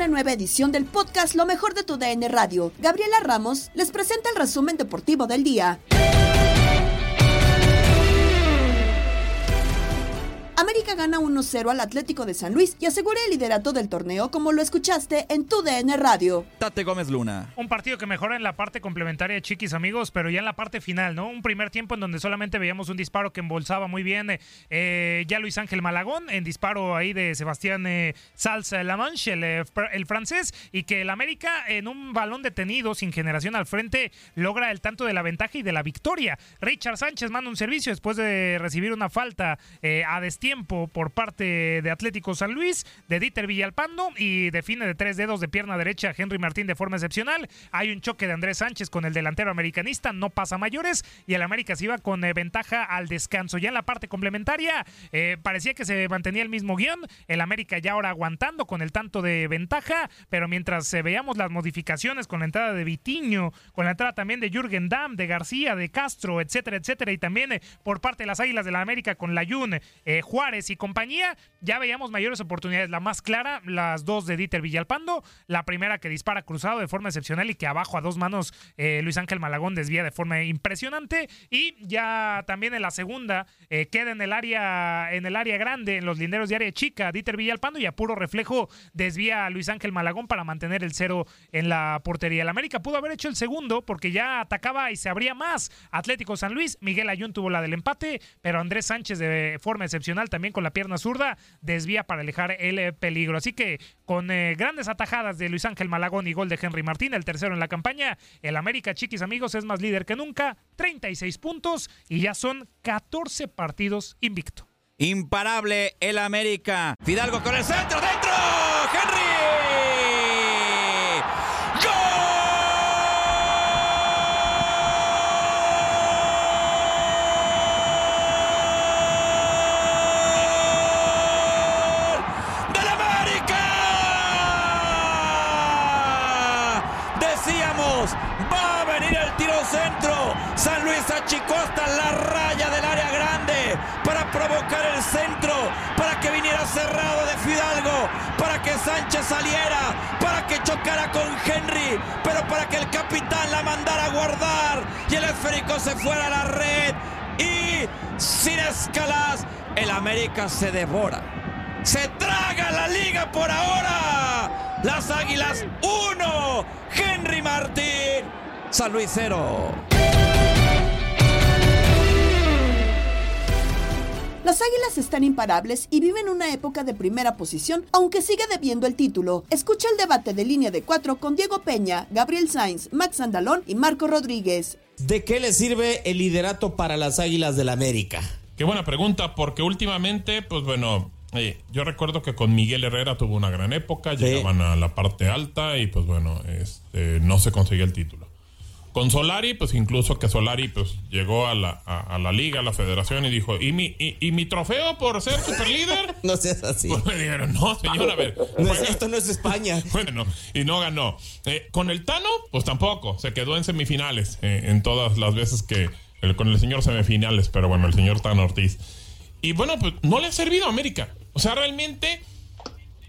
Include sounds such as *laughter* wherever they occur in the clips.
Una nueva edición del podcast Lo mejor de tu DN Radio. Gabriela Ramos les presenta el resumen deportivo del día. América gana 1-0 al Atlético de San Luis y asegura el liderato del torneo como lo escuchaste en tu DN Radio. Tate Gómez Luna. Un partido que mejora en la parte complementaria de Chiquis amigos, pero ya en la parte final, ¿no? Un primer tiempo en donde solamente veíamos un disparo que embolsaba muy bien eh, ya Luis Ángel Malagón, en disparo ahí de Sebastián eh, Salsa Lamanche, el, eh, el francés, y que el América en un balón detenido sin generación al frente logra el tanto de la ventaja y de la victoria. Richard Sánchez manda un servicio después de recibir una falta a destiempo por parte de Atlético San Luis, de Dieter Villalpando y define de tres dedos de pierna derecha Henry Martín de forma excepcional. Hay un choque de Andrés Sánchez con el delantero americanista, no pasa mayores y el América se iba con eh, ventaja al descanso. Ya en la parte complementaria eh, parecía que se mantenía el mismo guion, el América ya ahora aguantando con el tanto de ventaja, pero mientras eh, veíamos las modificaciones con la entrada de Vitiño, con la entrada también de Jürgen Damm, de García, de Castro, etcétera, etcétera, y también por parte de las Águilas de la América con la Jun, Juárez y compañía, ya veíamos mayores oportunidades. La más clara, las dos de Dieter Villalpando, la primera que dispara cruzado de forma excepcional y que abajo a dos manos eh, Luis Ángel Malagón desvía de forma impresionante. Y ya también en la segunda eh, queda en el área, en el área grande, en los linderos de área chica, Dieter Villalpando y a puro reflejo desvía a Luis Ángel Malagón para mantener el cero en la portería. El América pudo haber hecho el segundo porque ya atacaba y se abría más. Atlético San Luis, Miguel Ayun tuvo la del empate, pero Andrés Sánchez de forma excepcional también con la pierna zurda, desvía para alejar el eh, peligro. Así que con eh, grandes atajadas de Luis Ángel Malagón y gol de Henry Martín, el tercero en la campaña, el América, chiquis amigos, es más líder que nunca, 36 puntos y ya son 14 partidos invicto. Imparable el América. Fidalgo con el centro, dentro. Henry. Va a venir el tiro centro. San Luis achicó hasta la raya del área grande para provocar el centro, para que viniera cerrado de Fidalgo, para que Sánchez saliera, para que chocara con Henry, pero para que el capitán la mandara a guardar y el esférico se fuera a la red. Y sin escalas, el América se devora. Se traga la liga por ahora. Las Águilas 1, Henry Martín, San Luis 0. Las Águilas están imparables y viven una época de primera posición, aunque sigue debiendo el título. Escucha el debate de línea de cuatro con Diego Peña, Gabriel Sainz, Max Andalón y Marco Rodríguez. ¿De qué le sirve el liderato para las Águilas del la América? Qué buena pregunta, porque últimamente, pues bueno, eh, yo recuerdo que con Miguel Herrera tuvo una gran época, llegaban a la parte alta y pues bueno, este, no se conseguía el título. Con Solari, pues incluso que Solari pues llegó a la, a, la liga, a la federación y dijo, ¿y mi, y, mi trofeo por ser superlíder? *laughs* no seas así. Pues me dijeron, no, señor, a ver. *laughs* esto no es España. *laughs* Bueno, y no ganó. Eh, con el Tano, pues tampoco, se quedó en semifinales eh, en todas las veces que, con el señor semifinales, pero bueno, el señor Tano Ortiz. Y bueno, pues no le ha servido a América. O sea, realmente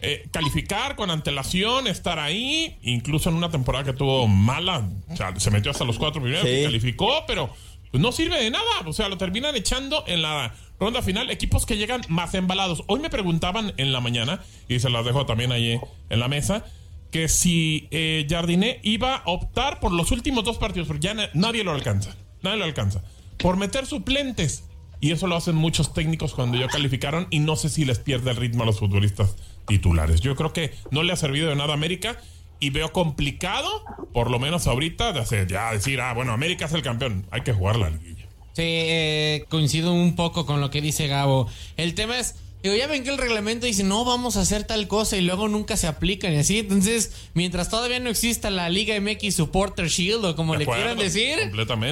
eh, calificar con antelación, estar ahí, incluso en una temporada que tuvo mala, o sea, se metió hasta los cuatro primeros y calificó, pero pues, no sirve de nada, o sea, lo terminan echando en la ronda final equipos que llegan más embalados. Hoy me preguntaban en la mañana, y se las dejo también ahí en la mesa, que si eh, Jardiné iba a optar por los últimos dos partidos, porque ya nadie lo alcanza, nadie lo alcanza, por meter suplentes. Y eso lo hacen muchos técnicos cuando ya calificaron y no sé si les pierde el ritmo a los futbolistas titulares. Yo creo que no le ha servido de nada a América y veo complicado, por lo menos ahorita, de hacer, ya decir, ah, bueno, América es el campeón, hay que jugar la liguilla. Sí, eh, coincido un poco con lo que dice Gabo. El tema es, digo, ya ven que el reglamento dice, no vamos a hacer tal cosa y luego nunca se aplican y así. Entonces, mientras todavía no exista la Liga MX Supporter Shield o como le quieran decir,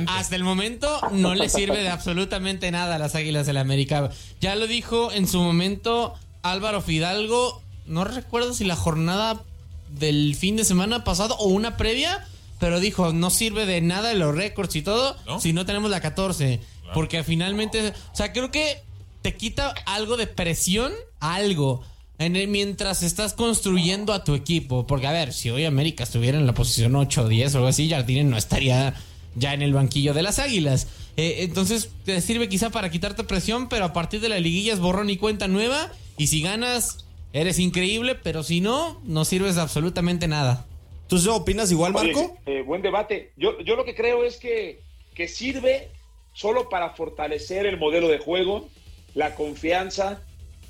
hasta el momento no le sirve de absolutamente nada a las Águilas del la América. Ya lo dijo en su momento Álvaro Fidalgo, no recuerdo si la jornada del fin de semana pasado o una previa, pero dijo, no sirve de nada los récords y todo si no tenemos la 14. Porque finalmente, o sea, creo que te quita algo de presión, algo, en mientras estás construyendo a tu equipo. Porque, a ver, si hoy América estuviera en la posición 8 o 10 o algo así, Jardine no estaría ya en el banquillo de las Águilas. Eh, entonces, te sirve quizá para quitarte presión, pero a partir de la liguilla es borrón y cuenta nueva y si ganas, eres increíble, pero si no, no sirves absolutamente nada. ¿Tú opinas igual, Marco? Eh, buen debate. Yo, yo lo que creo es que, que sirve solo para fortalecer el modelo de juego, la confianza,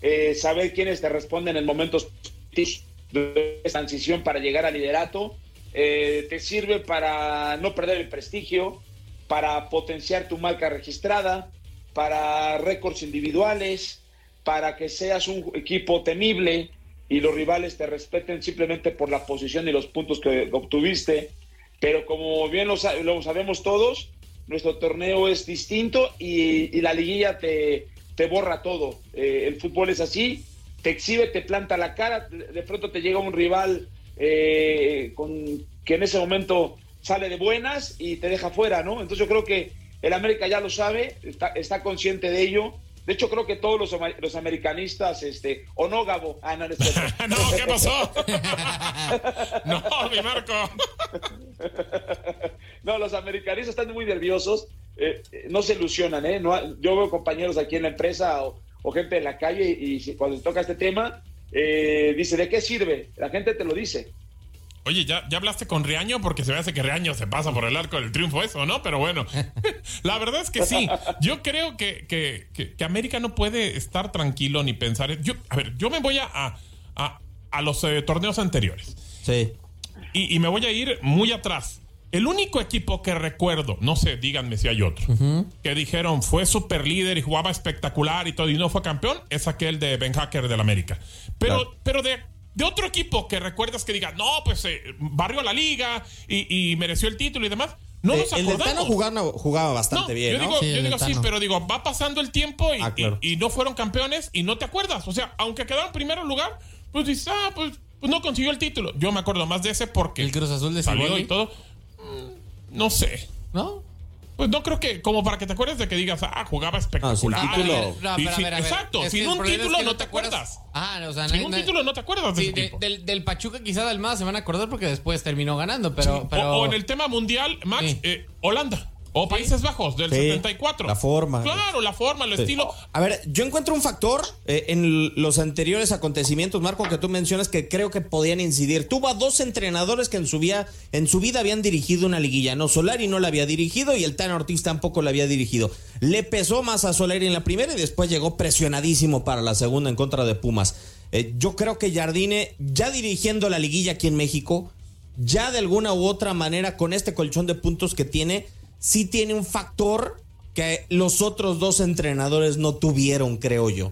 eh, saber quiénes te responden en momentos de transición para llegar al liderato. Eh, te sirve para no perder el prestigio, para potenciar tu marca registrada, para récords individuales, para que seas un equipo temible y los rivales te respeten simplemente por la posición y los puntos que obtuviste. Pero como bien lo, sabemos todos, nuestro torneo es distinto y, la liguilla te, te borra todo. Eh, el fútbol es así, te exhibe, te planta la cara, de pronto te llega un rival eh, que en ese momento sale de buenas y te deja fuera, ¿no? Entonces yo creo que el América ya lo sabe, está consciente de ello de hecho, creo que todos los, los americanistas, este, o no, Gabo. Ah, no, no, *laughs* ¿qué pasó? *laughs* *laughs* no, mi Marco. no, los americanistas están muy nerviosos, eh, no se ilusionan, ¿eh? yo veo compañeros aquí en la empresa o, gente en la calle y, cuando se toca este tema, eh, dice, ¿de qué sirve? La gente te lo dice. Oye, ¿ya, ¿ya hablaste con Riaño? Porque se me hace que Riaño se pasa por el arco del triunfo eso, ¿no? Pero bueno, *laughs* la verdad es que sí. Yo creo que, que, América no puede estar tranquilo ni pensar... Yo, a ver, yo me voy a, a, los eh, torneos anteriores. Sí. Y, me voy a ir muy atrás. El único equipo que recuerdo, no sé, díganme si hay otro, que dijeron fue super líder y jugaba espectacular y todo y no fue campeón, es aquel de Ben Hacker del América. Pero, pero de de otro equipo que recuerdas que diga, no, pues eh, barrió la liga y, mereció el título y demás. No nos acordamos. El jugaba, jugaba bastante bien. Yo digo, sí, yo digo sí, pero digo, va pasando el tiempo ah, y, no fueron campeones y no te acuerdas. O sea, aunque quedaron en primer lugar, pues dices, ah, pues, pues, no consiguió el título. Yo me acuerdo más de ese porque. El Cruz Azul de salió y todo. Mm, no sé. ¿No? Pues no creo que, como para que te acuerdes de que digas, ah, jugaba espectacular. sin título. exacto, sin un título no te acuerdas. Ah, o sea, sin un título no te acuerdas de del, del, Pachuca quizá del más se van a acordar porque después terminó ganando, pero... pero... O, en el tema mundial, Max, eh, Holanda. O Países Bajos del Sí, 74. la forma. Claro, la forma, el Sí. estilo. A ver, yo encuentro un factor eh, en los anteriores acontecimientos, Marco, que tú mencionas que creo que podían incidir. Tuvo a dos entrenadores que en su vida, en su vida habían dirigido una liguilla. No, Solari no la había dirigido y el Tan Ortiz tampoco la había dirigido. Le pesó más a Solari en la primera y después llegó presionadísimo para la segunda en contra de Pumas. Eh, yo creo que Jardine, ya dirigiendo la liguilla aquí en México, ya de alguna u otra manera con este colchón de puntos que tiene, sí tiene un factor que los otros dos entrenadores no tuvieron, creo yo.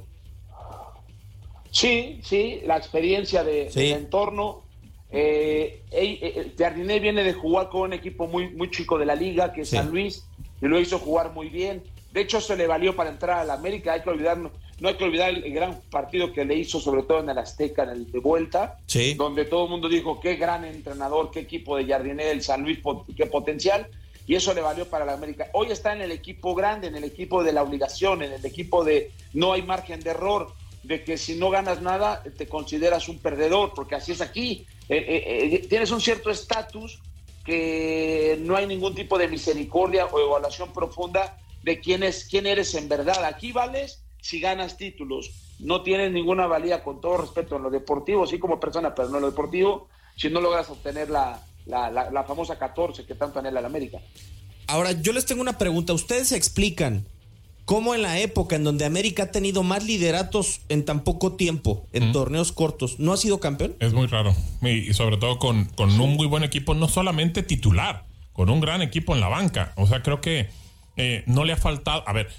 Sí, sí, la experiencia de, Sí. del entorno. Eh, eh, eh, Jardiné viene de jugar con un equipo muy, muy chico de la liga, que es Sí. San Luis, y lo hizo jugar muy bien. De hecho, se le valió para entrar a la América. Hay que olvidar, no, hay que olvidar el, el gran partido que le hizo, sobre todo en el Azteca, en el de vuelta, Sí. donde todo el mundo dijo qué gran entrenador, qué equipo de Jardiné del San Luis, qué potencial. Y eso le valió para la América. Hoy está en el equipo grande, en el equipo de la obligación, en el equipo de no hay margen de error, de que si no ganas nada te consideras un perdedor, porque así es aquí. Eh, eh, eh, tienes un cierto estatus que no hay ningún tipo de misericordia o evaluación profunda de quién, es, quién eres en verdad. Aquí vales si ganas títulos. No tienes ninguna valía, con todo respeto, en lo deportivo, sí como persona, pero no en lo deportivo, si no logras obtener la, la, la- la famosa 14 que tanto anhela la América. Ahora, yo les tengo una pregunta. ¿Ustedes se explican cómo en la época en donde América ha tenido más lideratos en tan poco tiempo, en torneos cortos, no ha sido campeón? Es muy raro. Y, sobre todo con, con un muy buen equipo, no solamente titular, con un gran equipo en la banca. O sea, creo que eh, no le ha faltado, a ver,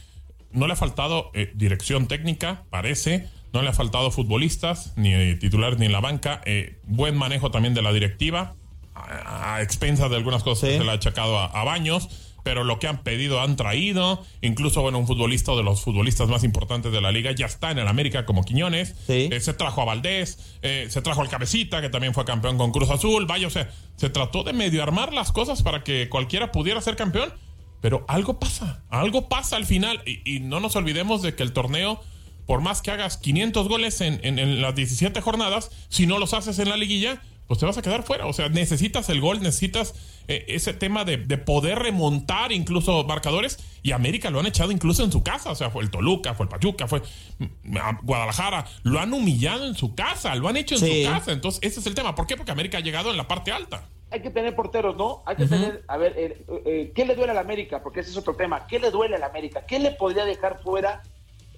no le ha faltado eh, dirección técnica, parece. No le ha faltado futbolistas, ni eh, titulares ni en la banca. eh, buen manejo también de la directiva, a, a expensas de algunas cosas que se le ha achacado a, a Baños. Pero lo que han pedido han traído. Incluso, bueno, un futbolista de los futbolistas más importantes de la liga ya está en el América como Quiñones. Eh, se trajo a Valdés, eh, se trajo al Cabecita, que también fue campeón con Cruz Azul. Vaya, o sea, se trató de medio armar las cosas para que cualquiera pudiera ser campeón. Pero algo pasa, algo pasa al final. Y, y no nos olvidemos de que el torneo, por más que hagas 500 goles en, en- en las 17 jornadas, si no los haces en la liguilla, pues te vas a quedar fuera. O sea, necesitas el gol, necesitas eh, ese tema de, de poder remontar incluso marcadores. Y América lo han echado incluso en su casa. O sea, fue el Toluca, fue el Pachuca, fue mm, Guadalajara. Lo han humillado en su casa, lo han hecho en Sí. su casa. Entonces, ese es el tema. ¿Por qué? Porque América ha llegado en la parte alta. hay que tener porteros, ¿no? Hay que tener, a ver, eh, eh, ¿qué le duele a la América? Porque ese es otro tema. ¿Qué le duele a la América? ¿Qué le podría dejar fuera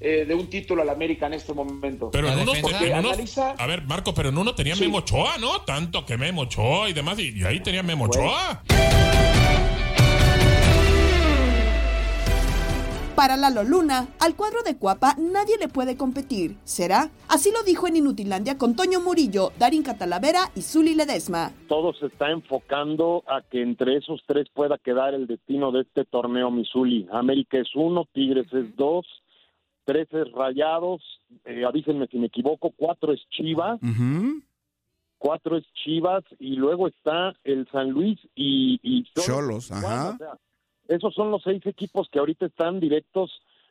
eh, de un título a la América en este momento? Pero en Porque en unos- analiza, a ver, Marco, pero en uno tenía Sí. Memo Ochoa, ¿no? Tanto que Memo Ochoa y demás, y, y ahí tenía Memo Bueno. Ochoa. Para Lalo Luna, al cuadro de Cuapa nadie le puede competir. ¿Será? Así lo dijo en Inutilandia con Toño Murillo, Darín Catalavera y Zuli Ledesma. todo se está enfocando a que entre esos tres pueda quedar el destino de este torneo Missouli. América es uno, Tigres es dos, tres es Rayados, eh, avísenme si me equivoco, cuatro es Chivas, cuatro es Chivas y luego está el San Luis y, y Cholos, ajá. O sea, esos son los seis equipos que ahorita están directos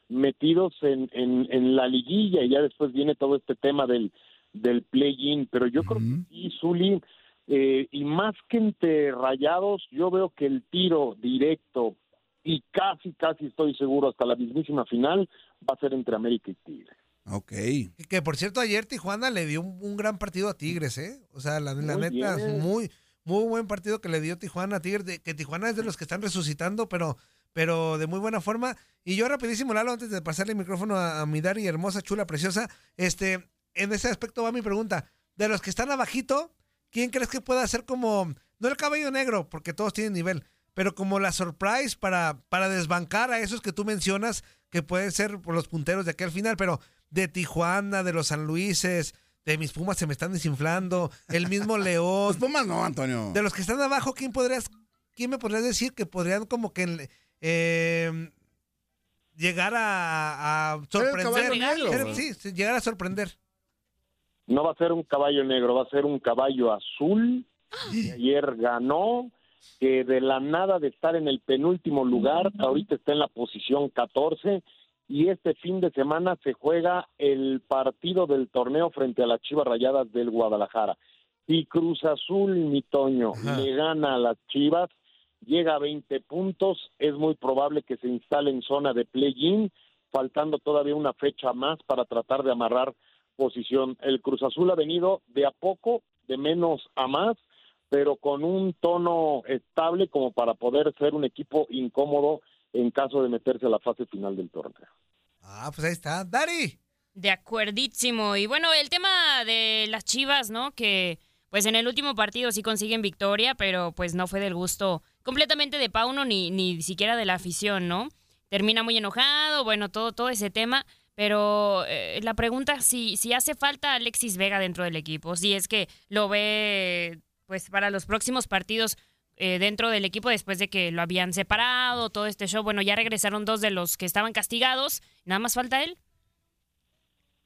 metidos en, en, en la liguilla y ya después viene todo este tema del, del play-in, pero yo creo que sí, Zuli, eh, y más que entre rayados, yo veo que el tiro directo y casi, casi estoy seguro hasta la mismísima final va a ser entre América y Tigres. Ok. Que, que, por cierto, ayer Tijuana le dio un, un gran partido a Tigres, ¿eh? O sea, la, la neta, bien. muy, muy buen partido que le dio Tijuana a Tigres. de- que Tijuana es de los que están resucitando, pero, pero de muy buena forma. Y yo rapidísimo, Lalo, antes de pasarle el micrófono a, a mi Dari, hermosa, chula, preciosa, este, en ese aspecto va mi pregunta. De los que están abajito, ¿quién crees que pueda ser como, no el caballo negro, porque todos tienen nivel, pero como la surprise para, para desbancar a esos que tú mencionas, que pueden ser por los punteros de aquí al final, pero de Tijuana, de los San Luises, de mis Pumas se me están desinflando, el mismo *laughs* León. Los Pumas no, Antonio. De los que están abajo, ¿quién podrías, quién me podrías decir que podrían como que eh, llegar a, a sorprender? caballo negro, Ser- sí, sí, llegar a sorprender. No va a ser un caballo negro, va a ser un caballo azul. *gasps* que ayer ganó, que de la nada de estar en el penúltimo lugar, ahorita está en la posición 14 y este fin de semana se juega el partido del torneo frente a las Chivas Rayadas del Guadalajara. Si Cruz Azul, mi Toño, le gana a las Chivas, llega a 20 puntos, es muy probable que se instale en zona de play-in, faltando todavía una fecha más para tratar de amarrar posición. El Cruz Azul ha venido de a poco, de menos a más, pero con un tono estable como para poder ser un equipo incómodo en caso de meterse a la fase final del torneo. Ah, pues ahí está. Dari. De acuerdísimo. Y bueno, el tema de las Chivas, ¿no? Que pues en el último partido sí consiguen victoria, pero pues no fue del gusto completamente de Pauno ni, ni siquiera de la afición, ¿no? Termina muy enojado, bueno, todo, todo ese tema. Pero eh, la pregunta si, si hace falta Alexis Vega dentro del equipo, si es que lo ve pues para los próximos partidos eh, dentro del equipo después de que lo habían separado, todo este show. Bueno, ya regresaron dos de los que estaban castigados, nada más falta él.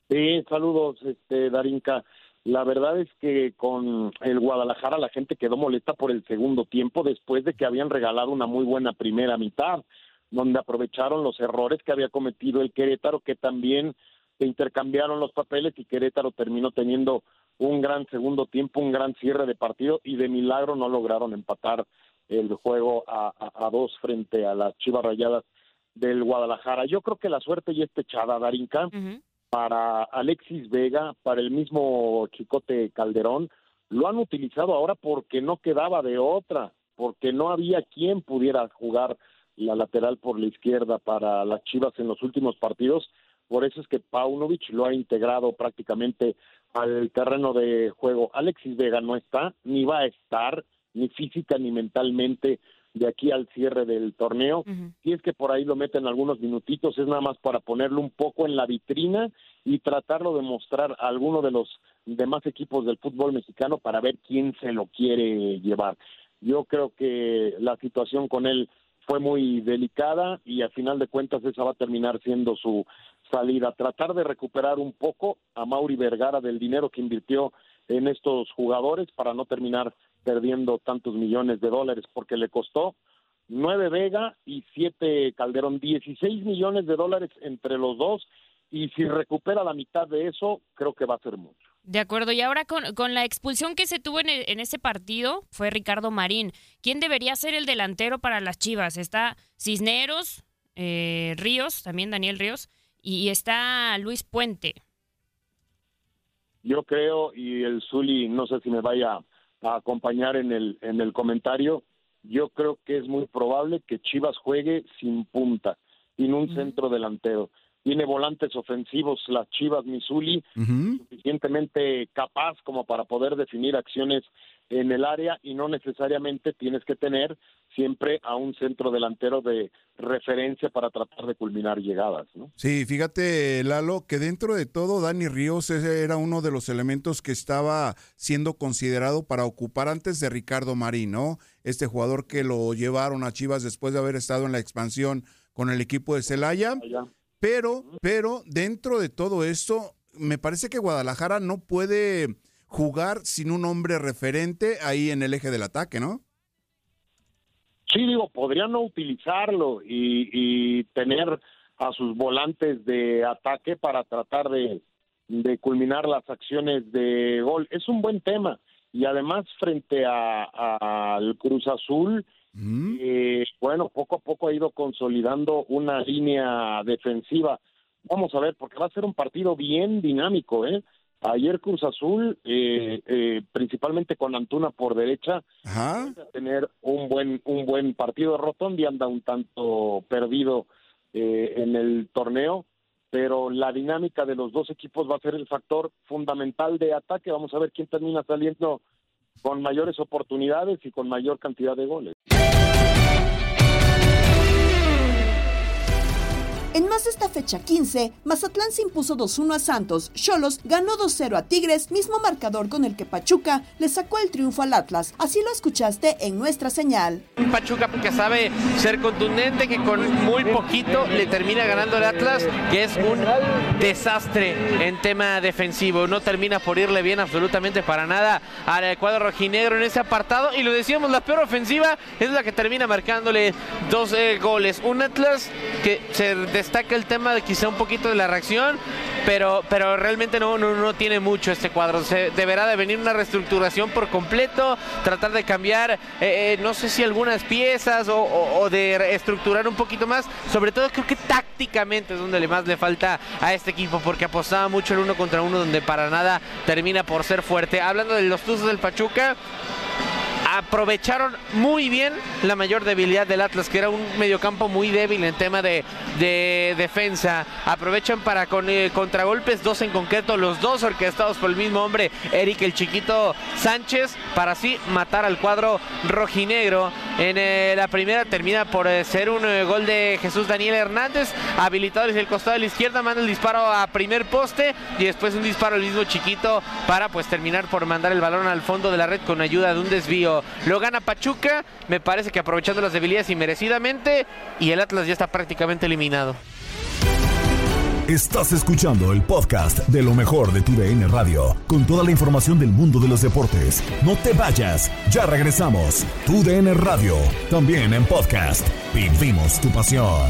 Sí, saludos, este, Darinka. La verdad es que con el Guadalajara la gente quedó molesta por el segundo tiempo después de que habían regalado una muy buena primera mitad, donde aprovecharon los errores que había cometido el Querétaro, que también se intercambiaron los papeles y Querétaro terminó teniendo un gran segundo tiempo, un gran cierre de partido y de milagro no lograron empatar el juego a, a, dos frente a las Chivas Rayadas del Guadalajara. Yo creo que la suerte ya está echada, Darinka, para Alexis Vega, para el mismo Chicote Calderón, lo han utilizado ahora porque no quedaba de otra, porque no había quien pudiera jugar la lateral por la izquierda para las Chivas en los últimos partidos. Por eso es que Paunovic lo ha integrado prácticamente al terreno de juego. Alexis Vega no está, ni va a estar, ni física ni mentalmente de aquí al cierre del torneo. Si es que por ahí lo meten algunos minutitos, es nada más para ponerlo un poco en la vitrina y tratarlo de mostrar a alguno de los demás equipos del fútbol mexicano para ver quién se lo quiere llevar. Yo creo que la situación con él fue muy delicada y al final de cuentas esa va a terminar siendo su salida. Tratar de recuperar un poco a Mauri Vergara del dinero que invirtió en estos jugadores para no terminar perdiendo tantos millones de dólares, porque le costó nueve Vega y siete Calderón, 16 millones de dólares entre los dos, y si recupera la mitad de eso, creo que va a ser mucho. De acuerdo, y ahora con, con la expulsión que se tuvo en, en, ese partido fue Ricardo Marín. ¿Quién debería ser el delantero para las Chivas? Está Cisneros, eh, Ríos, también Daniel Ríos, y está Luis Puente. Yo creo, y el Zuli, no sé si me vaya a acompañar en el, en el comentario, yo creo que es muy probable que Chivas juegue sin punta, sin un centro delantero. Tiene volantes ofensivos las Chivas Misuli, suficientemente capaz como para poder definir acciones en el área y no necesariamente tienes que tener siempre a un centro delantero de referencia para tratar de culminar llegadas, ¿no? Sí, fíjate, Lalo, que dentro de todo Dani Ríos era uno de los elementos que estaba siendo considerado para ocupar antes de Ricardo Marín, ¿no? Este jugador que lo llevaron a Chivas después de haber estado en la expansión con el equipo de Celaya. Pero, pero dentro de todo esto, me parece que Guadalajara no puede jugar sin un hombre referente ahí en el eje del ataque, ¿no? Sí, digo, podrían no utilizarlo y, tener a sus volantes de ataque para tratar de, culminar las acciones de gol. Es un buen tema. Y además, frente al Cruz Azul, eh, bueno, poco a poco ha ido consolidando una línea defensiva. Vamos a ver, porque va a ser un partido bien dinámico, ¿eh? Ayer Cruz Azul, eh, eh, principalmente con Antuna por derecha, va a tener un buen un buen partido. Rotondi anda un tanto perdido eh, en el torneo, pero la dinámica de los dos equipos va a ser el factor fundamental de ataque. Vamos a ver quién termina saliendo con mayores oportunidades y con mayor cantidad de goles. En más de esta fecha 15, Mazatlán se impuso 2-1 a Santos, Cholos ganó 2-0 a Tigres, mismo marcador con el que Pachuca le sacó el triunfo al Atlas. Así lo escuchaste en nuestra señal. Pachuca que sabe ser contundente, que con muy poquito le termina ganando el Atlas, que es un desastre en tema defensivo. No termina por irle bien absolutamente para nada al cuadro rojinegro en ese apartado. Y lo decíamos, la peor ofensiva es la que termina marcándole dos eh, goles. Un Atlas que se destaca el tema de quizá un poquito de la reacción, pero, pero realmente no, no, no tiene mucho este cuadro. Se deberá de venir una reestructuración por completo, tratar de cambiar, eh, eh, no sé si algunas piezas o, o, de estructurar un poquito más. Sobre todo creo que tácticamente es donde le más le falta a este equipo, porque apostaba mucho el uno contra uno, donde para nada termina por ser fuerte. Hablando de los Tuzos del Pachuca, aprovecharon muy bien la mayor debilidad del Atlas, que era un mediocampo muy débil en tema de, de defensa. Aprovechan para con eh, contragolpes, dos en concreto, los dos orquestados por el mismo hombre, Eric el Chiquito Sánchez, para así matar al cuadro rojinegro. En eh, la primera termina por eh, ser un gol de Jesús Daniel Hernández, habilitado desde el costado de la izquierda, manda el disparo a primer poste y después un disparo al mismo Chiquito para pues terminar por mandar el balón al fondo de la red con ayuda de un desvío. Lo gana Pachuca, me parece que aprovechando las debilidades y merecidamente, y el Atlas ya está prácticamente eliminado. Estás escuchando el podcast de lo mejor de tu DN Radio, con toda la información del mundo de los deportes. No te vayas, ya regresamos. Tu DN Radio, también en podcast. Vivimos tu pasión.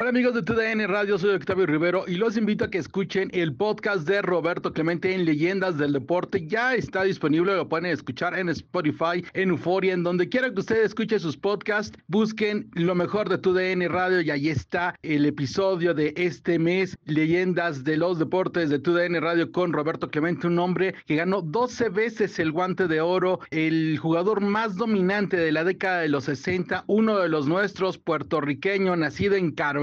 Hola amigos de TUDN Radio, soy Octavio Rivero y los invito a que escuchen el podcast de Roberto Clemente en Leyendas del Deporte. Ya está disponible, lo pueden escuchar en Spotify, en Euforia, en donde quiera que ustedes escuchen sus podcasts, busquen lo mejor de TUDN Radio y ahí está el episodio de este mes, Leyendas de los Deportes de TUDN Radio con Roberto Clemente, un hombre que ganó 12 veces el guante de oro, el jugador más dominante de la década de los 60, uno de los nuestros, puertorriqueño, nacido en Carolina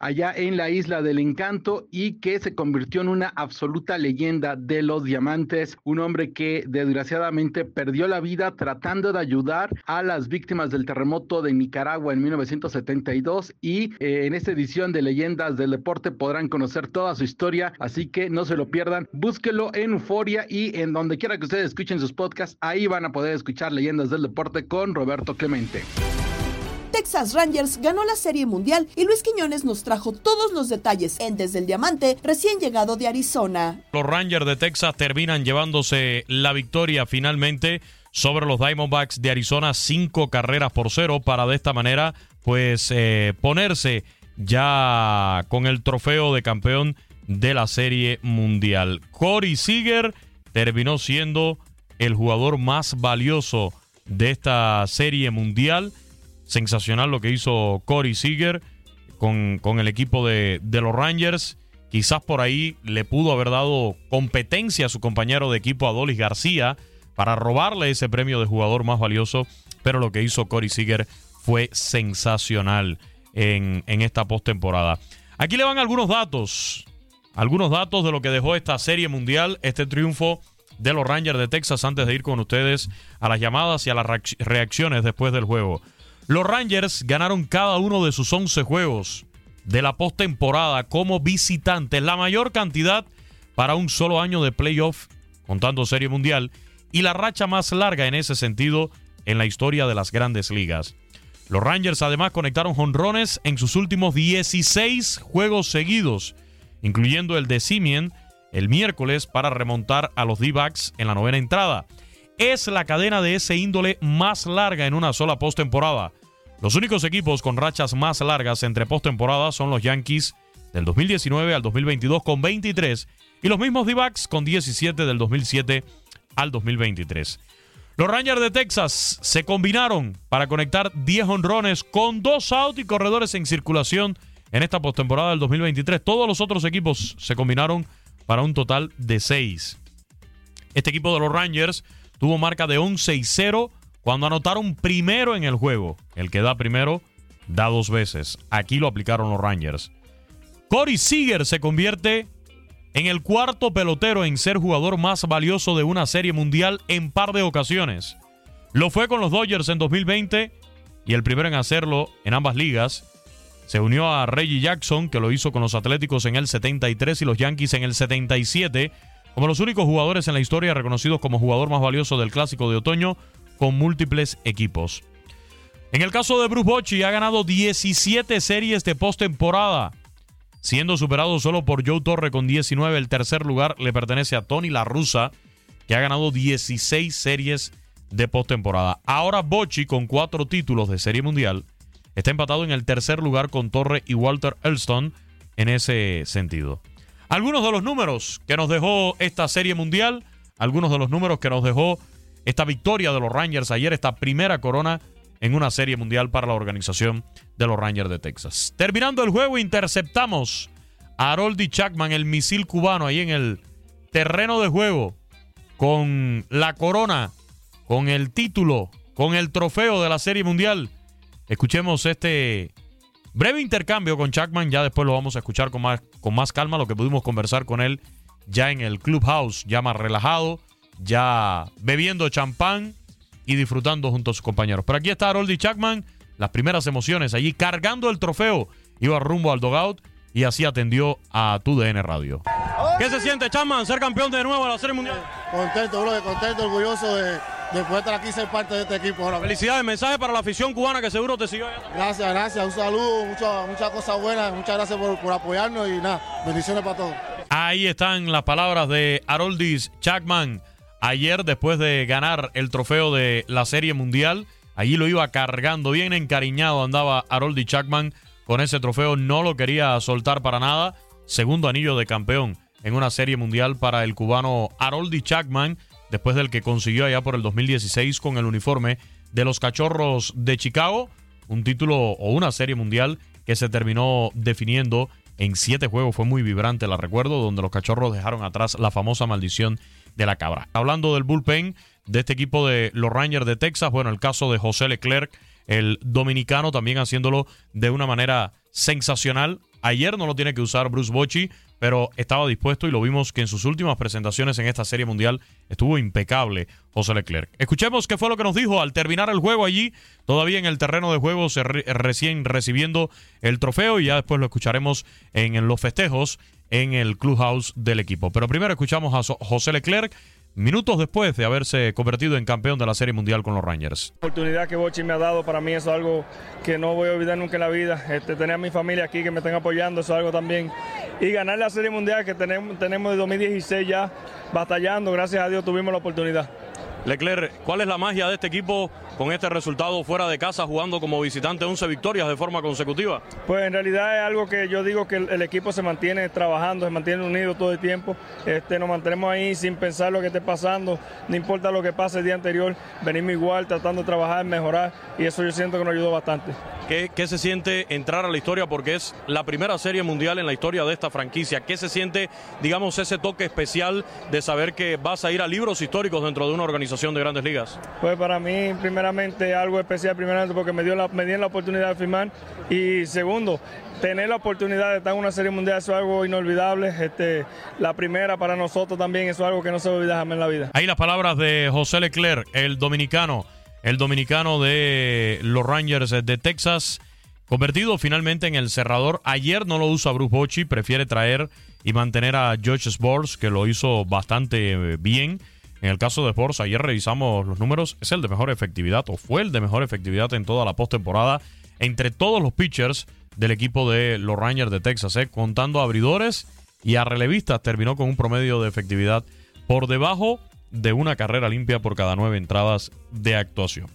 allá en la isla del encanto, y que se convirtió en una absoluta leyenda de los diamantes, un hombre que desgraciadamente perdió la vida tratando de ayudar a las víctimas del terremoto de Nicaragua en 1972 y eh, en esta edición de Leyendas del Deporte podrán conocer toda su historia, así que no se lo pierdan, búsquelo en Euforia y en donde quiera que ustedes escuchen sus podcasts, ahí van a poder escuchar Leyendas del Deporte con Roberto Clemente. Texas Rangers ganó la Serie Mundial y Luis Quiñones nos trajo todos los detalles en Desde el Diamante, recién llegado de Arizona. Los Rangers de Texas terminan llevándose la victoria finalmente sobre los Diamondbacks de Arizona, cinco carreras por cero, para de esta manera, pues, eh, ponerse ya con el trofeo de campeón de la Serie Mundial. Corey Seager terminó siendo el jugador más valioso de esta Serie Mundial sensacional lo que hizo Corey Seager con, con el equipo de, de, los Rangers. Quizás por ahí le pudo haber dado competencia a su compañero de equipo Adolis García para robarle ese premio de jugador más valioso, pero lo que hizo Corey Seager fue sensacional en, en esta postemporada. Aquí le van algunos datos, algunos datos de lo que dejó esta serie mundial, este triunfo de los Rangers de Texas antes de ir con ustedes a las llamadas y a las reacciones después del juego. Los Rangers ganaron cada uno de sus 11 juegos de la postemporada como visitantes, la mayor cantidad para un solo año de playoff, contando Serie Mundial, y la racha más larga en ese sentido en la historia de las grandes ligas. Los Rangers además conectaron jonrones en sus últimos 16 juegos seguidos, incluyendo el de Simien el miércoles para remontar a los D-Backs en la novena entrada es la cadena de ese índole más larga en una sola postemporada. Los únicos equipos con rachas más largas entre postemporadas son los Yankees del 2019 al 2022 con 23 y los mismos D-Backs con 17 del 2007 al 2023. Los Rangers de Texas se combinaron para conectar 10 honrones con dos outs y corredores en circulación en esta postemporada del 2023. Todos los otros equipos se combinaron para un total de 6. Este equipo de los Rangers tuvo marca de 11 y 0 cuando anotaron primero en el juego. El que da primero da dos veces. Aquí lo aplicaron los Rangers. Corey Seager se convierte en el cuarto pelotero en ser jugador más valioso de una serie mundial en par de ocasiones. Lo fue con los Dodgers en 2020 y el primero en hacerlo en ambas ligas. Se unió a Reggie Jackson, que lo hizo con los Atléticos en el 73 y los Yankees en el 77, como los únicos jugadores en la historia reconocidos como jugador más valioso del Clásico de Otoño con múltiples equipos. En el caso de Bruce Bochy, ha ganado 17 series de postemporada, siendo superado solo por Joe Torre con 19. El tercer lugar le pertenece a Tony La Russa, que ha ganado 16 series de postemporada. Ahora Bochy, con cuatro títulos de Serie Mundial, está empatado en el tercer lugar con Torre y Walter Elston en ese sentido. Algunos de los números que nos dejó esta Serie Mundial, algunos de los números que nos dejó esta victoria de los Rangers ayer, esta primera corona en una Serie Mundial para la organización de los Rangers de Texas. Terminando el juego, interceptamos a Haroldi Chapman, el misil cubano, ahí en el terreno de juego, con la corona con el título, con el trofeo de la Serie Mundial. Escuchemos este breve intercambio con Chapman, ya después lo vamos a escuchar con más, con más calma, lo que pudimos conversar con él ya en el clubhouse, ya más relajado, ya bebiendo champán y disfrutando junto a sus compañeros. Pero aquí está Haroldi Chapman, las primeras emociones allí cargando el trofeo, iba rumbo al dogout y así atendió a TUDN Radio. ¿Qué se siente, Chapman, ser campeón de nuevo de la Serie Mundial? Contento, bro, contento, orgulloso de después estar aquí ser parte de este equipo. Ahora. Felicidades, mensaje para la afición cubana que seguro te siguió. Gracias, gracias, un saludo, muchas muchas cosas buenas, muchas gracias por, por, apoyarnos y nada, bendiciones para todos. Ahí están las palabras de Haroldis Chapman. Ayer, después de ganar el trofeo de la Serie Mundial, allí lo iba cargando, bien encariñado andaba Haroldis Chapman con ese trofeo, no lo quería soltar para nada. Segundo anillo de campeón en una Serie Mundial para el cubano Haroldis Chapman después del que consiguió allá por el 2016 con el uniforme de los Cachorros de Chicago, un título o una serie mundial que se terminó definiendo en siete juegos, fue muy vibrante, la recuerdo, donde los Cachorros dejaron atrás la famosa maldición de la cabra. Hablando del bullpen de este equipo de los Rangers de Texas, bueno, el caso de José Leclerc, el dominicano también haciéndolo de una manera sensacional. Ayer no lo tiene que usar Bruce Bochy, pero estaba dispuesto y lo vimos que en sus últimas presentaciones en esta Serie Mundial estuvo impecable José Leclerc. Escuchemos qué fue lo que nos dijo al terminar el juego allí, todavía en el terreno de juego, se re recién recibiendo el trofeo y ya después lo escucharemos en, los festejos en el clubhouse del equipo. Pero primero escuchamos a José Leclerc minutos después de haberse convertido en campeón de la Serie Mundial con los Rangers. La oportunidad que Bochi me ha dado para mí es algo que no voy a olvidar nunca en la vida. Este, a mi familia aquí que me estén apoyando, es algo también. Y ganar la Serie Mundial que tenemos, tenemos de 2016 ya batallando, gracias a Dios tuvimos la oportunidad. Leclerc, ¿cuál es la magia de este equipo con este resultado fuera de casa jugando como visitante 11 victorias de forma consecutiva? Pues en realidad es algo que yo digo que el, el, equipo se mantiene trabajando, se mantiene unido todo el tiempo. Este, nos mantenemos ahí sin pensar lo que esté pasando, no importa lo que pase el día anterior, venimos igual tratando de trabajar, mejorar y eso yo siento que nos ayudó bastante. ¿Qué, ¿Qué, se siente entrar a la historia? Porque es la primera serie mundial en la historia de esta franquicia. ¿Qué se siente, digamos, ese toque especial de saber que vas a ir a libros históricos dentro de una organización de grandes ligas? Pues para mí, primeramente, algo especial, primeramente porque me dio la, me dio la oportunidad de firmar y segundo, tener la oportunidad de estar en una serie mundial eso es algo inolvidable. Este, la primera para nosotros también eso es algo que no se olvida jamás en la vida. Ahí las palabras de José Leclerc, el dominicano el dominicano de los Rangers de Texas, convertido finalmente en el cerrador. Ayer no lo usa Bruce Bochy, prefiere traer y mantener a George Sports, que lo hizo bastante bien. En el caso de Sports, ayer revisamos los números, es el de mejor efectividad, o fue el de mejor efectividad en toda la postemporada, entre todos los pitchers del equipo de los Rangers de Texas, ¿eh? contando a abridores y a relevistas, terminó con un promedio de efectividad por debajo de una carrera limpia por cada nueve entradas de actuación.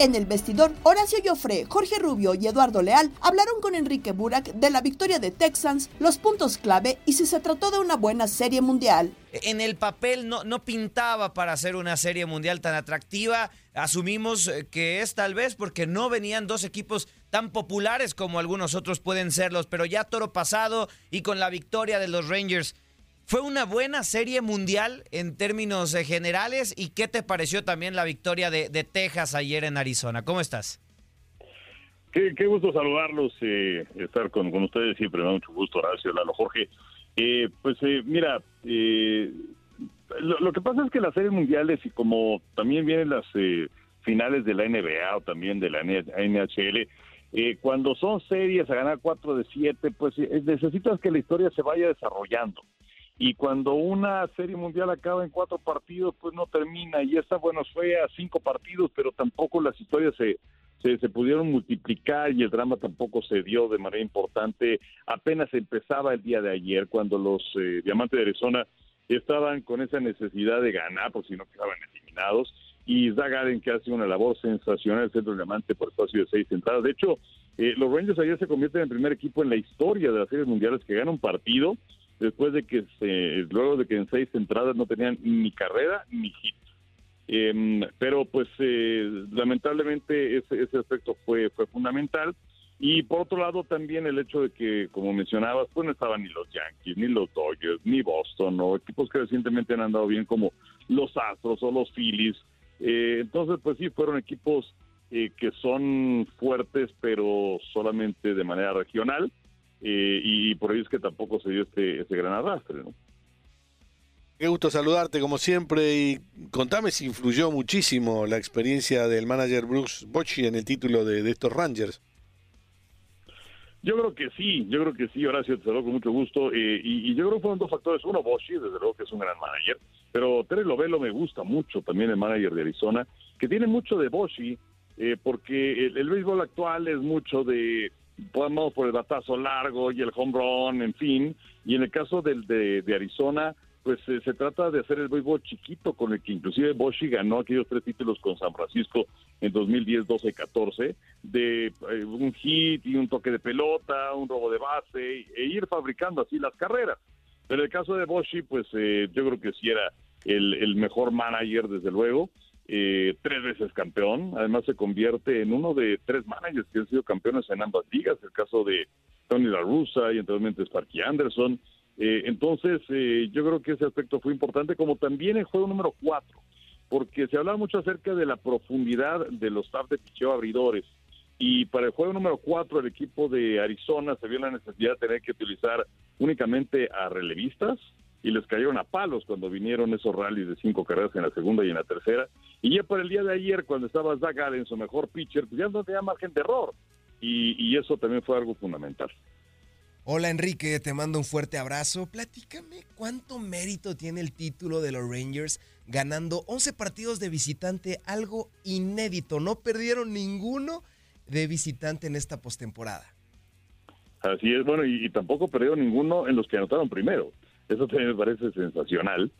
En el vestidor, Horacio Joffre, Jorge Rubio y Eduardo Leal hablaron con Enrique Burak de la victoria de Texans, los puntos clave y si se trató de una buena serie mundial. En el papel no, no pintaba para hacer una serie mundial tan atractiva. Asumimos que es tal vez porque no venían dos equipos tan populares como algunos otros pueden serlos, pero ya toro pasado y con la victoria de los Rangers. Fue una buena serie mundial en términos eh, generales. ¿Y qué te pareció también la victoria de, Texas ayer en Arizona? ¿Cómo estás? Qué, qué gusto saludarlos, eh, estar con, ustedes siempre me da mucho gusto, Horacio, Lalo, Jorge. Eh, pues mira, lo, lo que pasa es que las series mundiales y como también vienen las eh, finales de la NBA o también de la NHL, eh, cuando son series a ganar 4 de 7, pues eh, necesitas que la historia se vaya desarrollando. Y cuando una serie mundial acaba en cuatro partidos, pues no termina. Y esta, bueno, fue a cinco partidos, pero tampoco las historias se, se, pudieron multiplicar y el drama tampoco se dio de manera importante. Apenas empezaba el día de ayer, cuando los eh, Diamantes de Arizona estaban con esa necesidad de ganar, por si no quedaban eliminados. Y Zach que hace una labor sensacional, el centro diamante por espacio de seis entradas. De hecho, eh, los Rangers ayer se convierten en el primer equipo en la historia de las series mundiales que gana un partido después de que se, luego de que en seis entradas no tenían ni carrera ni hit. Em, pero pues eh, lamentablemente ese, ese aspecto fue, fue fundamental. Y por otro lado también el hecho de que, como mencionabas, pues no estaban ni los Yankees, ni los Dodgers, ni Boston, o equipos que recientemente han andado bien como los Astros o los Phillies. Eh, entonces, pues sí, fueron equipos eh, que son fuertes, pero solamente de manera regional. Eh, y por ello es que tampoco se dio este, este gran arrastre, ¿no? Qué gusto saludarte como siempre y contame si influyó muchísimo la experiencia del manager Bruce Bochy en el título de, de estos Rangers. Yo creo que sí, yo creo que sí, Horacio, te saludo con mucho gusto. eh, y, y yo creo que fueron dos factores. Uno, Boshi, desde luego que es un gran manager, pero Terry Lovelo me gusta mucho también, el manager de Arizona, que tiene mucho de Boshi, eh, porque el, el béisbol actual es mucho de, vamos por el batazo largo y el home run, en fin. Y en el caso del, de, de Arizona, pues eh, se trata de hacer el béisbol chiquito, con el que inclusive Boshi ganó aquellos tres títulos con San Francisco en 2010, 12 y 14, de eh, un hit y un toque de pelota, un robo de base, e ir fabricando así las carreras. Pero en el caso de Boshi, pues eh, yo creo que sí era el, el mejor manager, desde luego, eh, tres veces campeón, además se convierte en uno de tres managers que han sido campeones en ambas ligas, el caso de Tony La Russa y anteriormente Sparky Anderson. Eh, entonces, eh, yo creo que ese aspecto fue importante, como también el juego número cuatro, porque se hablaba mucho acerca de la profundidad de los staff de picheo abridores. Y para el juego número cuatro, el equipo de Arizona se vio la necesidad de tener que utilizar únicamente a relevistas y les cayeron a palos cuando vinieron esos rallies de cinco carreras en la segunda y en la tercera. Y ya para el día de ayer, cuando estaba Zach Allen, su mejor pitcher, pues ya no tenía margen de error. Y, y eso también fue algo fundamental. Hola Enrique, te mando un fuerte abrazo. Platícame cuánto mérito tiene el título de los Rangers ganando 11 partidos de visitante, algo inédito. No perdieron ninguno de visitante en esta postemporada. Así es, bueno, y, y tampoco perdió ninguno en los que anotaron primero. Eso también me parece sensacional.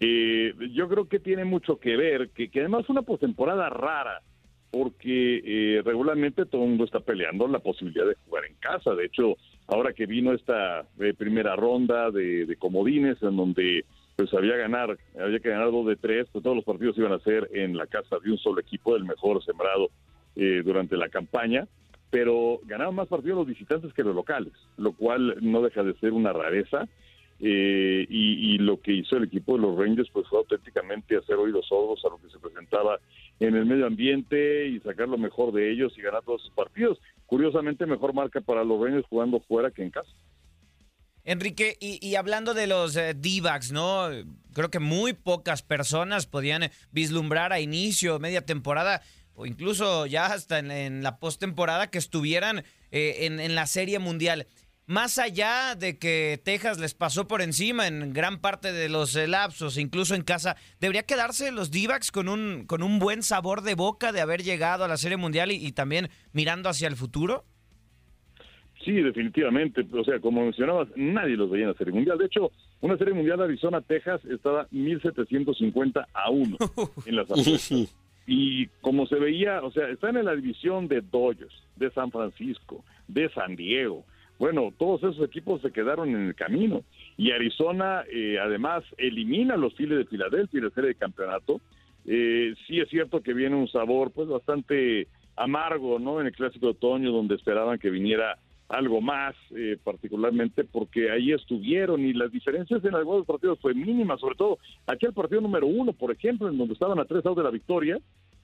Eh, yo creo que tiene mucho que ver, que, que además una postemporada rara, porque eh, regularmente todo el mundo está peleando la posibilidad de jugar en casa. De hecho, ahora que vino esta eh, primera ronda de, comodines, en donde pues había ganar, había que ganar dos de tres, pues todos los partidos iban a ser en la casa de un solo equipo, el mejor sembrado eh, durante la campaña, pero ganaron más partidos los visitantes que los locales, lo cual no deja de ser una rareza. Eh, y, lo que hizo el equipo de los Rangers pues fue auténticamente hacer oídos sordos a lo que se presentaba en el medio ambiente y sacar lo mejor de ellos y ganar todos sus partidos. Curiosamente, mejor marca para los Rangers jugando fuera que en casa. Enrique, y, hablando de los eh, D-backs, ¿no? Creo que muy pocas personas podían vislumbrar a inicio, media temporada, o incluso ya hasta en, la postemporada que estuvieran eh, en la Serie Mundial. Más allá de que Texas les pasó por encima en gran parte de los lapsos, incluso en casa, ¿debería quedarse los D-backs con un, con un buen sabor de boca de haber llegado a la Serie Mundial y, y también mirando hacia el futuro? Sí, definitivamente. O sea, como mencionabas, nadie los veía en la Serie Mundial. De hecho, una Serie Mundial de Arizona-Texas estaba 1750 a 1 *laughs* en las apuestas. *laughs* Y como se veía, o sea, están en la división de Dodgers, de San Francisco, de San Diego. Bueno, todos esos equipos se quedaron en el camino. Y Arizona, eh, además, elimina a los Phillies de Filadelfia en la serie de campeonato. Eh, sí es cierto que viene un sabor, pues, bastante amargo, ¿no? En el Clásico de Otoño, donde esperaban que viniera algo más, eh, particularmente porque ahí estuvieron y las diferencias en algunos partidos fue mínima, sobre todo aquel partido número uno, por ejemplo, en donde estaban a tres outs de la victoria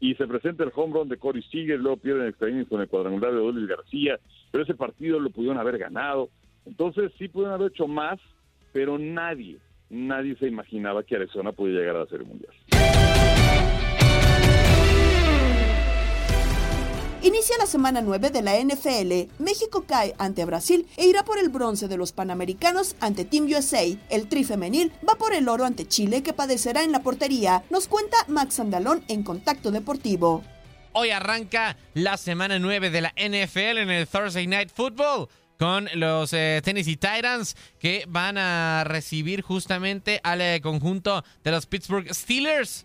y se presenta el home run de Corey Seager, luego pierden extra con el cuadrangular de Olis García, pero ese partido lo pudieron haber ganado, entonces sí pudieron haber hecho más, pero nadie, nadie se imaginaba que Arizona podía llegar a la Serie Mundial. Inicia la semana 9 de la NFL. México cae ante Brasil e irá por el bronce de los Panamericanos ante Team USA. El tri femenil va por el oro ante Chile que padecerá en la portería. Nos cuenta Max Andalón en Contacto Deportivo. Hoy arranca la semana 9 de la NFL en el Thursday Night Football con los eh, Tennessee Titans que van a recibir justamente al eh, conjunto de los Pittsburgh Steelers.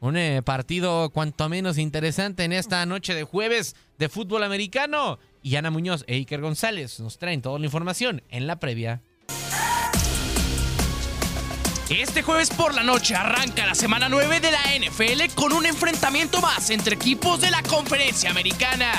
Un eh, partido cuanto menos interesante en esta noche de jueves de fútbol americano. Y Ana Muñoz e Iker González nos traen toda la información en la previa. Este jueves por la noche arranca la semana 9 de la NFL con un enfrentamiento más entre equipos de la conferencia americana.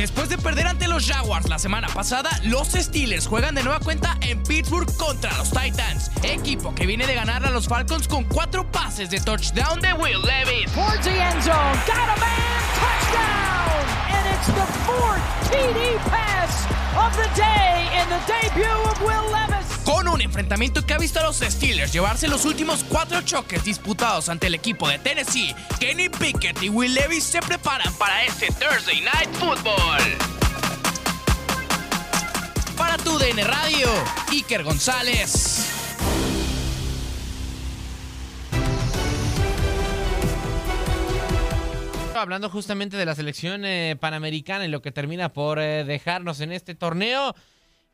Después de perder ante los Jaguars la semana pasada, los Steelers juegan de nueva cuenta en Pittsburgh contra los Titans, equipo que viene de ganar a los Falcons con cuatro pases de touchdown de Will Levis. Towards the end zone, got a man, touchdown! And it's the fourth TD pass of the day in the debut of Will Levis. Con un enfrentamiento que ha visto a los Steelers llevarse los últimos cuatro choques disputados ante el equipo de Tennessee, Kenny Pickett y Will Levis se preparan para este Thursday Night Football. Para tu DN Radio, Iker González. Hablando justamente de la selección eh, panamericana y lo que termina por eh, dejarnos en este torneo,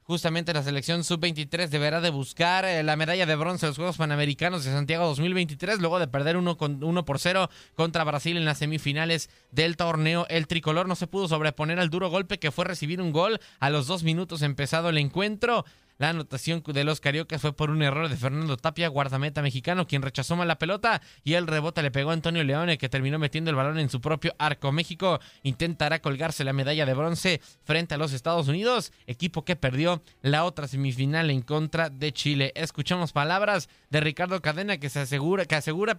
justamente la selección sub-23 deberá de buscar eh, la medalla de bronce en los Juegos Panamericanos de Santiago 2023 luego de perder 1 con, uno por 0 contra Brasil en las semifinales del torneo. El tricolor no se pudo sobreponer al duro golpe que fue recibir un gol a los dos minutos empezado el encuentro. La anotación de los cariocas fue por un error de Fernando Tapia, guardameta mexicano, quien rechazó mal la pelota y el rebote le pegó a Antonio Leone, que terminó metiendo el balón en su propio arco. México intentará colgarse la medalla de bronce frente a los Estados Unidos, equipo que perdió la otra semifinal en contra de Chile. Escuchamos palabras de Ricardo Cadena que se asegura, que asegura,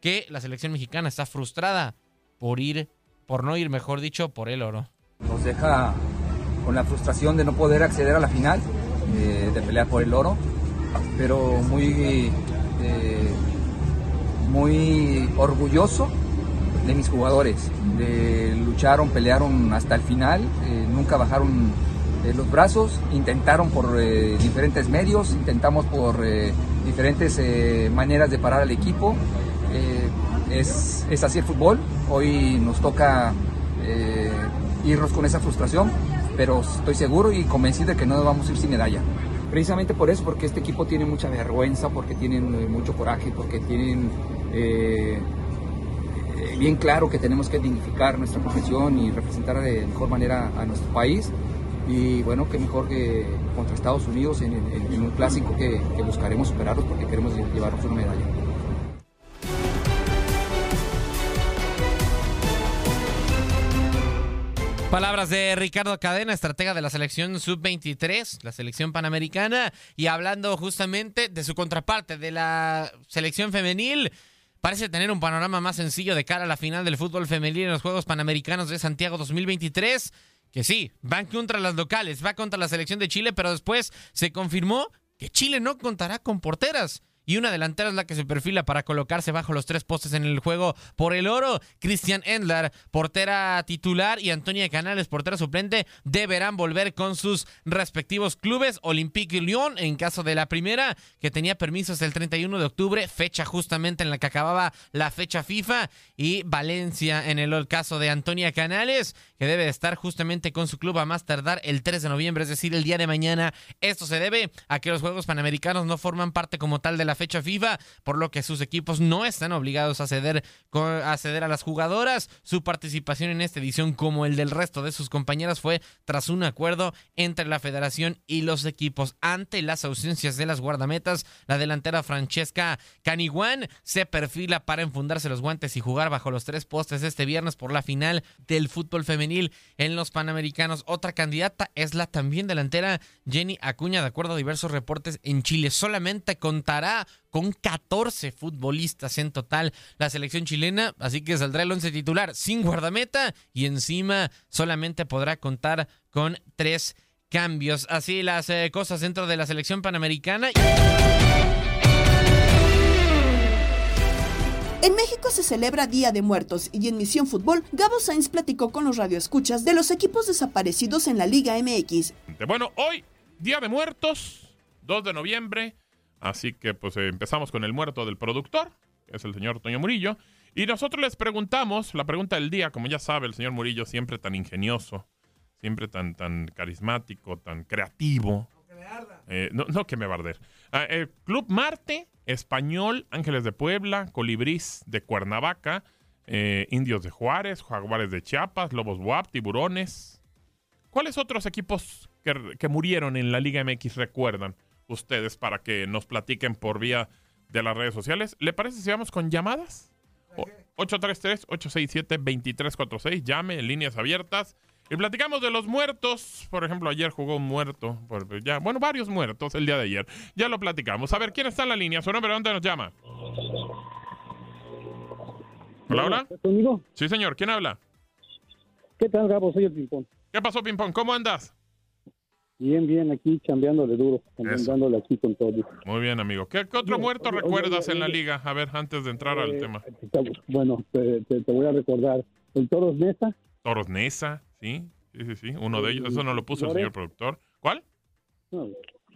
que la selección mexicana está frustrada por ir, por no ir, mejor dicho, por el oro. Nos deja con la frustración de no poder acceder a la final eh, de pelear por el oro, pero muy, eh, muy orgulloso de mis jugadores, de lucharon, pelearon hasta el final, eh, nunca bajaron los brazos, intentaron por diferentes medios, intentamos por diferentes maneras de parar al equipo. es, es así el fútbol, hoy nos toca irnos con esa frustración, pero estoy seguro y convencido de que no vamos a ir sin medalla. Precisamente por eso, porque este equipo tiene mucha vergüenza, porque tienen eh, mucho coraje, porque tienen eh, eh, bien claro que tenemos que dignificar nuestra profesión y representar de mejor manera a nuestro país. Y bueno, qué mejor que contra Estados Unidos en, un clásico que, que buscaremos superarlos porque queremos llevarnos una medalla. Palabras de Ricardo Cadena, estratega de la selección sub-23, la selección panamericana, y hablando justamente de su contraparte, de la selección femenil. Parece tener un panorama más sencillo de cara a la final del fútbol femenil en los Juegos Panamericanos de Santiago 2023. Que sí, van contra las locales, va contra la selección de Chile, pero después se confirmó que Chile no contará con porteras y una delantera es la que se perfila para colocarse bajo los tres postes en el juego por el oro. Christian Endler, portera titular, y Antonia Canales, portera suplente, deberán volver con sus respectivos clubes. Olympique Lyon, en caso de la primera, que tenía permisos el 31 de octubre, fecha justamente en la que acababa la fecha FIFA, y Valencia en el caso de Antonia Canales, que debe estar justamente con su club a más tardar el 3 de noviembre, es decir, el día de mañana. Esto se debe a que los Juegos Panamericanos no forman parte como tal de la fecha FIFA, por lo que sus equipos no están obligados a ceder, a ceder a las jugadoras. Su participación en esta edición, como el del resto de sus compañeras, fue tras un acuerdo entre la federación y los equipos. Ante las ausencias de las guardametas, la delantera Francesca Caniguan se perfila para enfundarse los guantes y jugar bajo los tres postes este viernes por la final del fútbol femenil en los Panamericanos. Otra candidata es la también delantera Jenny Acuña, de acuerdo a diversos reportes en Chile. Solamente contará con 14 futbolistas en total la selección chilena, así que saldrá el once titular sin guardameta y encima solamente podrá contar con tres cambios. Así las eh, cosas dentro de la selección panamericana. En México se celebra Día de Muertos y en Misión Fútbol, Gabo Sainz platicó con los radioescuchas de los equipos desaparecidos en la Liga MX. Bueno, hoy, Día de Muertos, 2 de noviembre, así que pues eh, empezamos con el muerto del productor, que es el señor Toño Murillo, y nosotros les preguntamos, la pregunta del día, como ya sabe el señor Murillo, siempre tan ingenioso, siempre tan, tan carismático, tan creativo. Eh, no, no que me barder. Ah, eh, Club Marte, Español, Ángeles de Puebla, Colibrís de Cuernavaca, Indios de Juárez, Jaguares de Chiapas, Lobos WAP, Tiburones. ¿Cuáles otros equipos que, que murieron en la Liga MX recuerdan ustedes para que nos platiquen por vía de las redes sociales? ¿Le parece si vamos con llamadas? O- 833-867-2346. Llame en líneas abiertas. Y platicamos de los muertos. Por ejemplo, ayer jugó un muerto. ya, bueno, varios muertos el día de ayer. Ya lo platicamos. A ver, ¿quién está en la línea? ¿Su nombre? ¿Dónde nos llama? Hola, hola. ¿Conmigo? Sí, señor. ¿Quién habla? ¿Qué tal, Gabo? Soy el Pimpón. ¿Qué pasó, Pimpón? ¿Cómo andas? Bien, bien, aquí chambeándole duro, dándole aquí con todo. Muy bien, amigo. ¿Qué, qué otro muerto oye, recuerdas oye, en la liga? A ver, antes de entrar al Eh, tema. Bueno, te, te- te voy a recordar. El Toros Mesa, Toros Nesa, ¿sí? Sí, sí, sí. Uno de ellos. Eso no lo puso el señor productor. ¿Cuál? no,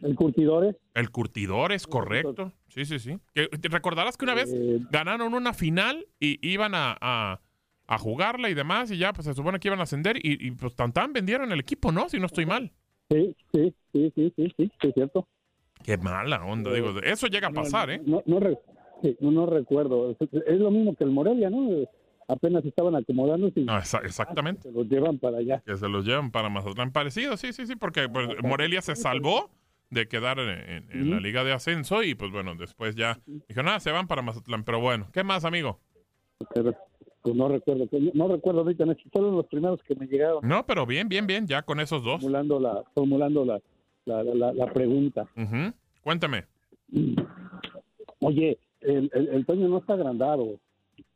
el Curtidores, El curtidor es correcto. Sí, sí, sí. Que, te recordarás que una vez Eh, ganaron una final y iban a, a- a jugarla y demás, y ya pues se supone que iban a ascender y, y, pues tan tan vendieron el equipo, ¿no? Si no estoy mal. Sí, sí, sí, sí, sí, sí, sí, es cierto. Qué mala onda, digo. Eso llega a pasar, ¿eh? No, no, recuerdo. Es, lo mismo que el Morelia, ¿no? Eh, Apenas estaban acomodándose y exactamente. se los llevan para allá. Que se los llevan para Mazatlán. Parecido, sí, sí, sí, porque pues, Morelia se salvó de quedar en, en- en la liga de ascenso y pues bueno, después ya dijo, nada, se van para Mazatlán. Pero bueno, ¿qué más, amigo? Pero, pues no recuerdo, no, recuerdo ahorita, fueron los primeros que me llegaron No, pero bien, bien, bien, ya con esos dos. formulando la, formulando la, la, la, la pregunta. Cuéntame. Oye, el, el, el Toño no está agrandado.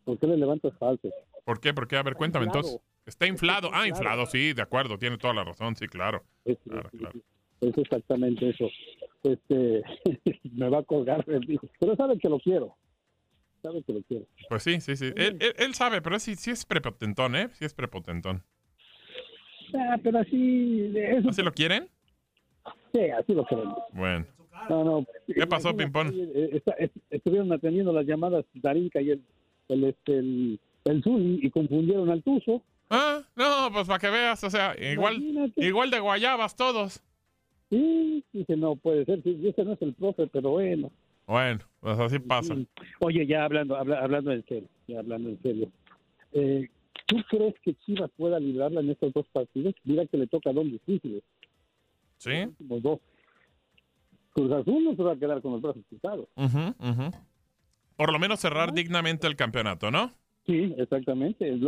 ¿Por qué le levantas falsos? ¿Por qué? ¿Por qué? A ver, cuéntame entonces. Está inflado. Ah, inflado, sí, de acuerdo, tiene toda la razón, sí, claro. Es, Claro, claro. es exactamente eso. Este, *laughs* me va a colgar, pero sabe que lo quiero. Sabe que lo quiero. Pues sí, sí, sí. Él, él- él sabe, pero sí, sí es prepotentón, ¿eh? Sí es prepotentón. Ah, pero así, eso, ¿Así lo quieren? sí, así lo queremos. Bueno. No, no. ¿Qué pasó, Pimpón? eh, está- est- estuvieron atendiendo las llamadas Darinka y el, el, este, el, el Zuli y confundieron al Tuzo. Ah, no, pues para que veas, o sea, igual, Imagínate. igual de guayabas todos. Sí, dice, no puede ser, sí, ese no es el profe, pero bueno. Bueno, pues así pasa. Oye, ya hablando, habla- hablando en serio, ya hablando en serio. Eh, ¿Tú crees que Chivas pueda librarla en estos dos partidos? Mira que le toca dos difíciles, ¿Sí? los dos. Cruz Azul no se va a quedar con los brazos cruzados. Por lo menos cerrar dignamente el campeonato, ¿no? Sí, exactamente.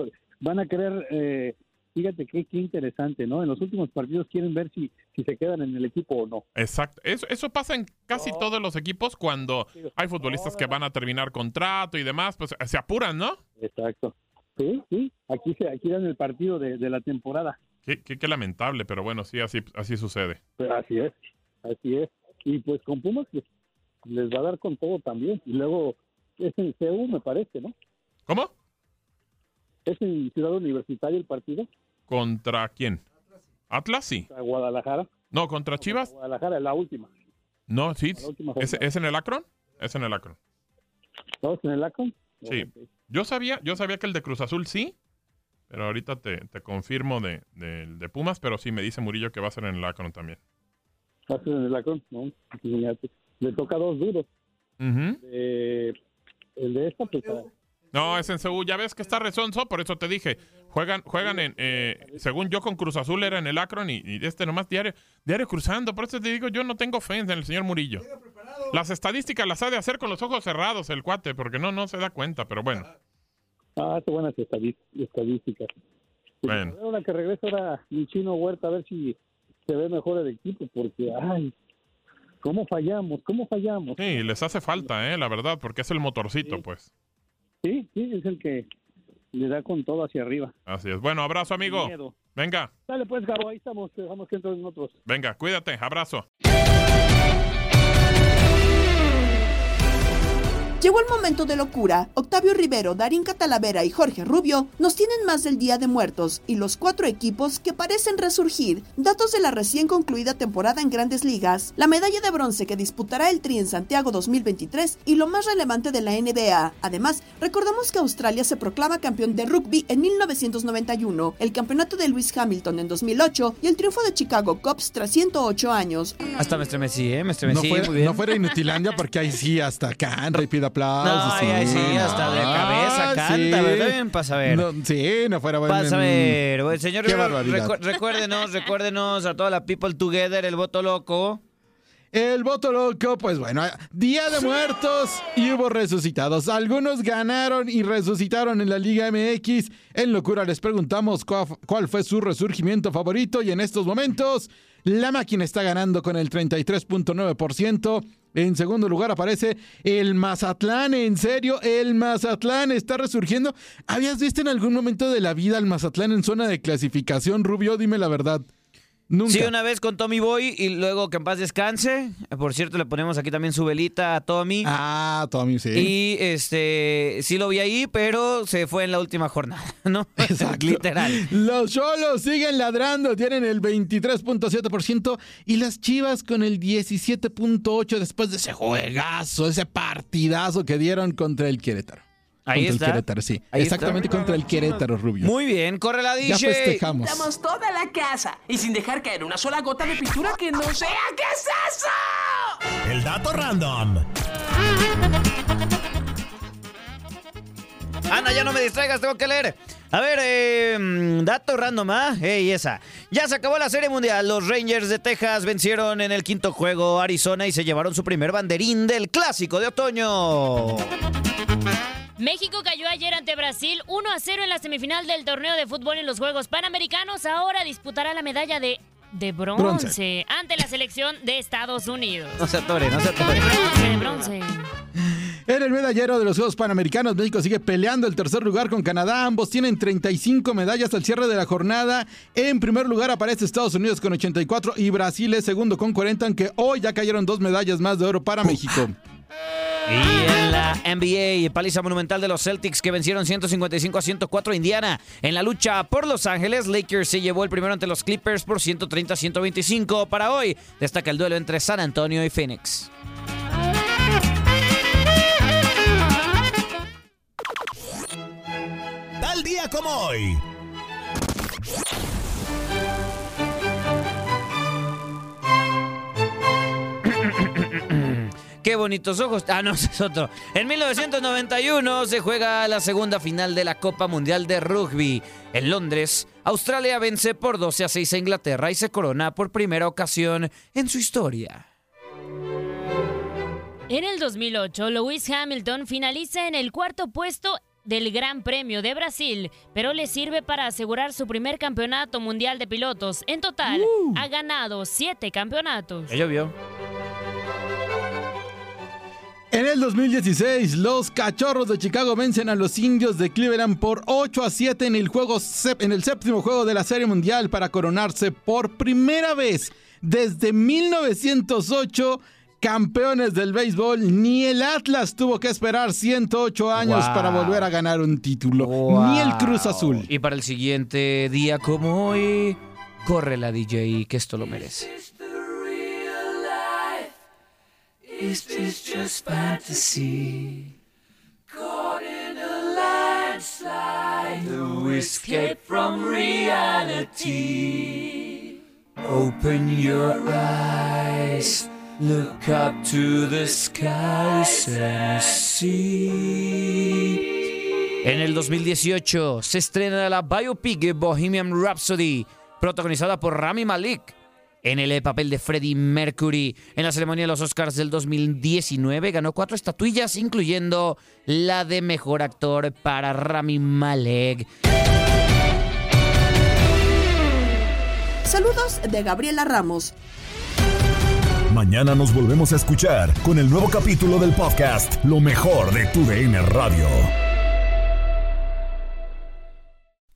Van a querer, eh, fíjate qué, qué interesante, ¿no? En los últimos partidos quieren ver si, si se quedan en el equipo o no. Exacto. Eso, eso pasa en casi todos los equipos cuando hay futbolistas que van a terminar contrato y demás, pues se apuran, ¿no? Exacto. Sí, sí. Aquí, se, aquí dan el partido de, de la temporada. Qué, qué- qué lamentable, pero bueno, sí, así, así sucede. Así es, así es. Y pues con Pumas pues, les va a dar con todo también. Y luego es en CEU, me parece, ¿no? ¿Cómo? Es en Ciudad Universitaria el partido, ¿Contra quién? Atlas, sí. a Guadalajara. No, contra Chivas. Guadalajara es la última. No, sí. ¿Es, es en el Akron? Es en el Akron. ¿Todos en el Akron? Sí. Yo sabía, yo sabía que el de Cruz Azul sí, pero ahorita te, te confirmo de, de, de Pumas, pero sí me dice Murillo que va a ser en el Akron también. ¿Va a ser en el Akron? No. Le toca dos duros. Eh, el de esta, pues... No, es en Seúl. Ya ves que está rezonzo, por eso te dije. Juegan, juegan en, eh, según yo con Cruz Azul era en el Akron y, y este nomás diario, diario cruzando. Por eso te digo, yo no tengo fe en el señor Murillo. Las estadísticas las ha de hacer con los ojos cerrados el cuate, porque no, no se da cuenta, pero bueno. Ah, hace buenas estadí- estadísticas. Bueno. Ahora que regresa ahora mi chino Huerta a ver si se ve mejor el equipo, porque, ay, ¿cómo fallamos? ¿Cómo fallamos? Sí, les hace falta, eh, la verdad, porque es el motorcito, pues. Sí, sí, es el que le da con todo hacia arriba. Así es. Bueno, abrazo, amigo. Venga, Dale pues, Gabo, ahí estamos, te dejamos que entren otros. venga, cuídate, abrazo. Llegó el momento de locura. Octavio Rivero, Darín Catalavera y Jorge Rubio nos tienen más del Día de Muertos y los cuatro equipos que parecen resurgir. Datos de la recién concluida temporada en Grandes Ligas, la medalla de bronce que disputará el Tri en Santiago 2023 y lo más relevante de la NBA. Además, recordamos que Australia se proclama campeón de rugby en 1991, el campeonato de Lewis Hamilton en 2008 y el triunfo de Chicago Cubs tras 108 años. Hasta me estremecí, ¿eh? Me No estremecí, fuera, muy bien. no fuera Inutilandia porque ahí sí, hasta canta y pide aplausos. No, ay, ay, sí, hasta de cabeza canta, ¿verdad? Bien, pasa a ver. No, sí, no fuera bueno. Pasa a ver, bueno, señor Qué barbaridad. recu- recuérdenos, recuérdenos a toda la people together, el voto loco. El voto loco, pues bueno, Día de Muertos y hubo resucitados. Algunos ganaron y resucitaron en la Liga MX. En Locura les preguntamos cuál fue su resurgimiento favorito y en estos momentos la máquina está ganando con el 33.9%. En segundo lugar aparece el Mazatlán. En serio, el Mazatlán está resurgiendo. ¿Habías visto en algún momento de la vida al Mazatlán en zona de clasificación, Rubio? Dime la verdad. Nunca. Sí, una vez con Tommy Boy y luego que en paz descanse. Por cierto, le ponemos aquí también su velita a Tommy. Ah, Tommy, sí. Y este, sí lo vi ahí, pero se fue en la última jornada, *laughs* ¿no? *laughs* Literal. Los Cholos siguen ladrando, tienen el 23.7% y las Chivas con el 17.8% después de ese juegazo, ese partidazo que dieron contra el Querétaro. Ahí contra está. el Querétaro, sí. Ahí Exactamente está. contra el Querétaro, Rubio. Muy bien, corre la Ya DJ. festejamos. Damos toda la casa y sin dejar caer una sola gota de pintura que no sea. ¿Qué es eso? El dato random. Ana, ya no me distraigas, tengo que leer. A ver, eh, dato random, ¿ah? Ey, esa. Ya se acabó la Serie Mundial. Los Rangers de Texas vencieron en el quinto juego a Arizona y se llevaron su primer banderín del Clásico de Otoño. México cayó ayer ante Brasil 1 a 0 en la semifinal del torneo de fútbol en los Juegos Panamericanos. Ahora disputará la medalla de, de bronce, Bronce. ante la selección de Estados Unidos. No se atore, no se atore. Bronce, de bronce. En el medallero de los Juegos Panamericanos, México sigue peleando el tercer lugar con Canadá. Ambos tienen 35 medallas al cierre de la jornada. En primer lugar aparece Estados Unidos con 84 y Brasil es segundo con 40, aunque hoy ya cayeron dos medallas más de oro para México. Y en la NBA, paliza monumental de los Celtics que vencieron 155 a 104 a Indiana. En la lucha por Los Ángeles, Lakers se llevó el primero ante los Clippers por 130 a 125. Para hoy, destaca el duelo entre San Antonio y Phoenix. Tal día como hoy. Qué bonitos ojos. Ah, no, *laughs* ese es otro. En 1991 se juega la segunda final de la Copa Mundial de Rugby. En Londres, Australia vence por 12 a 6 a Inglaterra y se corona por primera ocasión en su historia. En el 2008, Lewis Hamilton finaliza en el cuarto puesto del Gran Premio de Brasil, pero le sirve para asegurar su primer campeonato mundial de pilotos. En total, ha ganado siete campeonatos. Ya llovió. En el 2016, los Cachorros de Chicago vencen a los Indios de Cleveland por 8 a 7 en el, juego, en el séptimo juego de la Serie Mundial para coronarse por primera vez desde 1908 campeones del béisbol. Ni el Atlas tuvo que esperar 108 años Wow. para volver a ganar un título. Ni el Cruz Azul. Y para el siguiente día como hoy, corre la DJ, que esto lo merece. Is just fantasy? Caught in a landslide, no escape from reality. Open your eyes, look up to the skies and see. En el 2018 se estrena la biopic Bohemian Rhapsody, protagonizada por Rami Malek. En el papel de Freddie Mercury, en la ceremonia de los Oscars del 2019, ganó cuatro estatuillas, incluyendo la de mejor actor para Rami Malek. Saludos de Gabriela Ramos. Mañana nos volvemos a escuchar con el nuevo capítulo del podcast Lo mejor de tu DN Radio.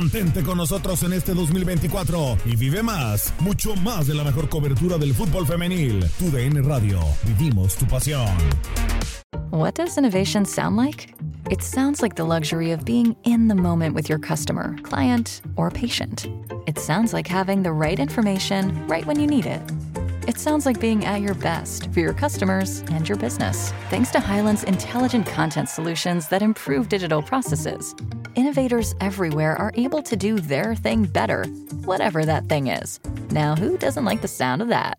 Mantente con nosotros en este 2024 y vive más, mucho más de la mejor cobertura del fútbol femenil. Tu DN Radio, vivimos tu pasión. What does innovation sound like? It sounds like the luxury of being in the moment with your customer, client, or patient. It sounds like having the right information right when you need it. It sounds like being at your best for your customers and your business. Thanks to Highland's intelligent content solutions that improve digital processes, innovators everywhere are able to do their thing better, whatever that thing is. Now, who doesn't like the sound of that?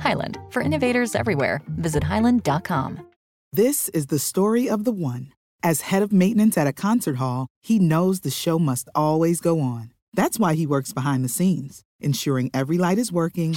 Highland, for innovators everywhere, visit highland.com. This is the story of the one. As head of maintenance at a concert hall, he knows the show must always go on. That's why he works behind the scenes, ensuring every light is working,